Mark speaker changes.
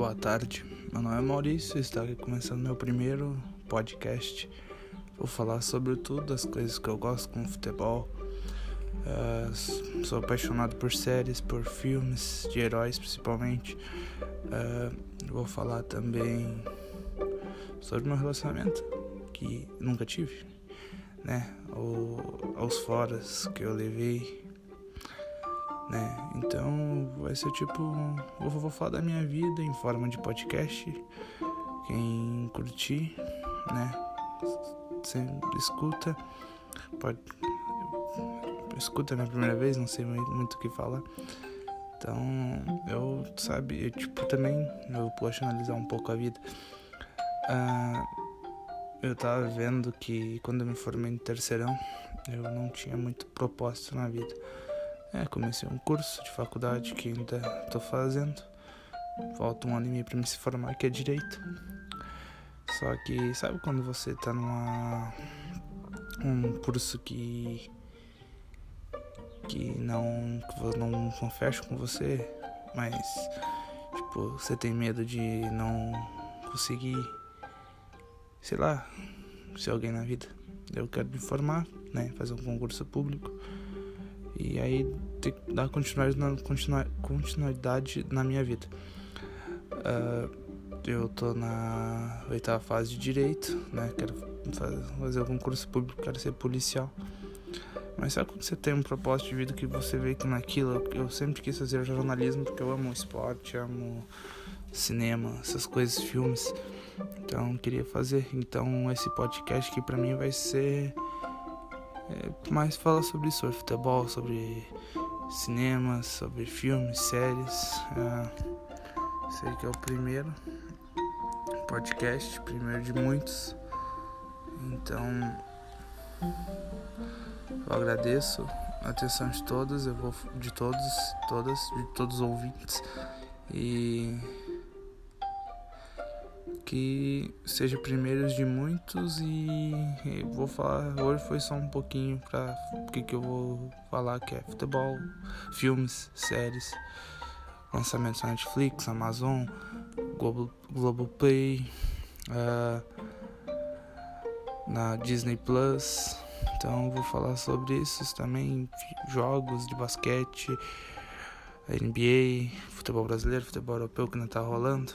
Speaker 1: boa tarde. Meu nome é Maurício, está começando meu primeiro podcast. Vou falar sobre tudo, as coisas que eu gosto com futebol. Uh, sou apaixonado por séries, por filmes, de heróis principalmente. Uh, vou falar também sobre meu relacionamento, que nunca tive, né? Ou aos foras que eu levei né? Então vai ser tipo. Eu vou falar da minha vida em forma de podcast. Quem curtir, né? Sempre escuta. Pode. Escuta na primeira vez, não sei muito o que falar. Então, eu, sabe, eu, tipo, também eu posso analisar um pouco a vida. Uh, eu tava vendo que quando eu me formei no terceirão, eu não tinha muito propósito na vida. É, comecei um curso de faculdade que ainda estou fazendo. Falta um ano e meio para me se formar, que é direito. Só que sabe quando você tá numa um curso que que não que não, fecha com você, mas tipo, você tem medo de não conseguir sei lá, ser alguém na vida. Eu quero me formar, né, fazer um concurso público e aí ter que dar continuidade na minha vida. Uh, eu tô na oitava fase de direito, né? Quero fazer algum curso público, quero ser policial. Mas sabe quando você tem um propósito de vida que você vê que naquilo, eu sempre quis fazer jornalismo porque eu amo esporte, amo cinema, essas coisas, filmes. Então queria fazer. Então esse podcast aqui para mim vai ser é, mais fala sobre sobre futebol, sobre cinema, sobre filmes, séries. É, sei que é o primeiro podcast, primeiro de muitos. Então eu agradeço a atenção de todos, eu vou de todos, todas, de todos os ouvintes e que seja primeiros de muitos e vou falar hoje foi só um pouquinho para o que, que eu vou falar que é futebol, filmes, séries, lançamentos na Netflix, Amazon, Globo, Globoplay, uh, na Disney Plus. Então vou falar sobre isso também, jogos de basquete, NBA, futebol brasileiro, futebol europeu que não tá rolando.